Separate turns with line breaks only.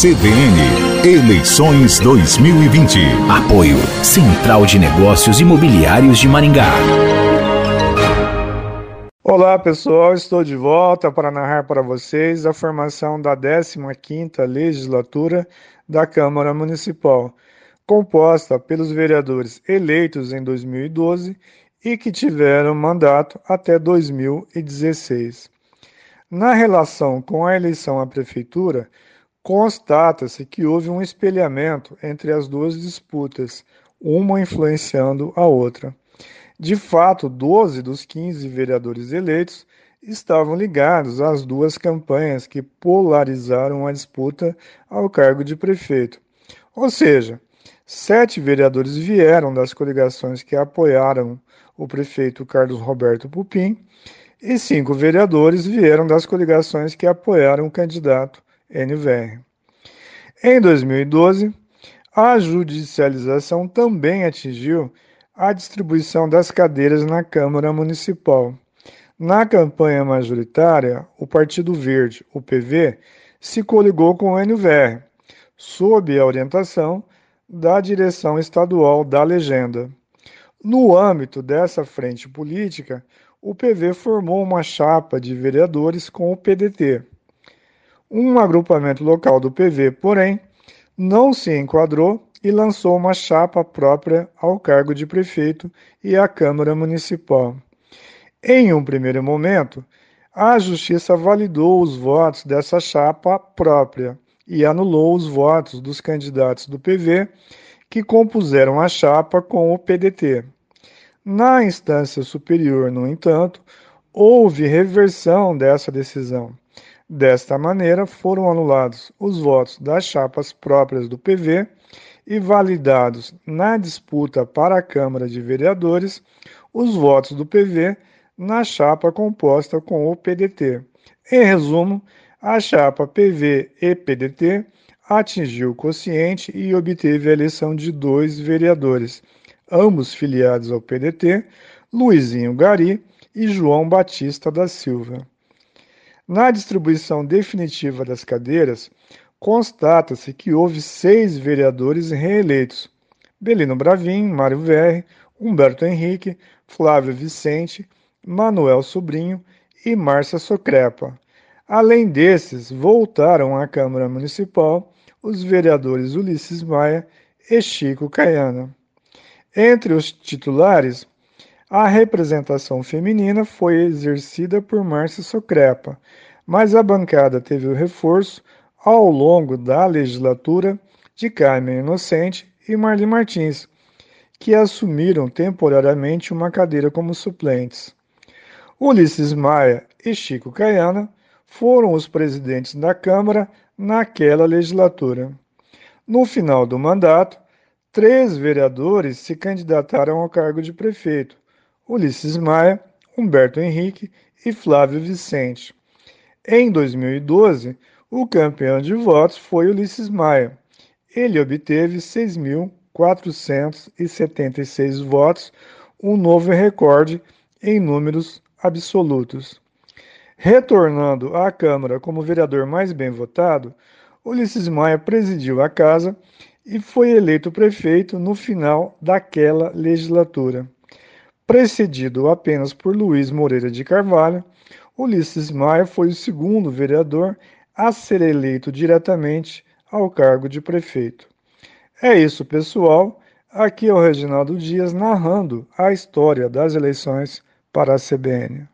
CBN Eleições 2020. Apoio Central de Negócios Imobiliários de Maringá.
Olá pessoal, estou de volta para narrar para vocês a formação da 15ª legislatura da Câmara Municipal, composta pelos vereadores eleitos em 2012 e que tiveram mandato até 2016. Na relação com a eleição à prefeitura, constata-se que houve um espelhamento entre as duas disputas, uma influenciando a outra. De fato, 12 dos 15 vereadores eleitos estavam ligados às duas campanhas que polarizaram a disputa ao cargo de prefeito. Ou seja, sete vereadores vieram das coligações que apoiaram o prefeito Carlos Roberto Pupim e cinco vereadores vieram das coligações que apoiaram o candidato NVR. Em 2012, a judicialização também atingiu a distribuição das cadeiras na Câmara Municipal. Na campanha majoritária, o Partido Verde, o PV, se coligou com o NVR, sob a orientação da direção estadual da legenda. No âmbito dessa frente política, o PV formou uma chapa de vereadores com o PDT. Um agrupamento local do PV, porém, não se enquadrou e lançou uma chapa própria ao cargo de prefeito e à Câmara Municipal. Em um primeiro momento, a Justiça validou os votos dessa chapa própria e anulou os votos dos candidatos do PV que compuseram a chapa com o PDT. Na instância superior, no entanto, houve reversão dessa decisão. Desta maneira, foram anulados os votos das chapas próprias do PV e validados na disputa para a Câmara de Vereadores os votos do PV na chapa composta com o PDT. Em resumo, a chapa PV e PDT atingiu o quociente e obteve a eleição de dois vereadores, ambos filiados ao PDT, Luizinho Gari e João Batista da Silva. Na distribuição definitiva das cadeiras, constata-se que houve seis vereadores reeleitos: Belino Bravin, Mário Verri, Humberto Henrique, Flávio Vicente, Manuel Sobrinho e Márcia Socrepa. Além desses, voltaram à Câmara Municipal os vereadores Ulisses Maia e Chico Caiana. Entre os titulares, a representação feminina foi exercida por Márcia Socrepa, mas a bancada teve o reforço ao longo da legislatura de Carmen Inocente e Marli Martins, que assumiram temporariamente uma cadeira como suplentes. Ulisses Maia e Chico Caiana foram os presidentes da Câmara naquela legislatura. No final do mandato, três vereadores se candidataram ao cargo de prefeito: Ulisses Maia, Humberto Henrique e Flávio Vicente. Em 2012, o campeão de votos foi Ulisses Maia. Ele obteve 6.476 votos, um novo recorde em números absolutos. Retornando à Câmara como vereador mais bem votado, Ulisses Maia presidiu a casa e foi eleito prefeito no final daquela legislatura. Precedido apenas por Luiz Moreira de Carvalho, Ulisses Maia foi o segundo vereador a ser eleito diretamente ao cargo de prefeito. É isso, pessoal. Aqui é o Reginaldo Dias narrando a história das eleições para a CBN.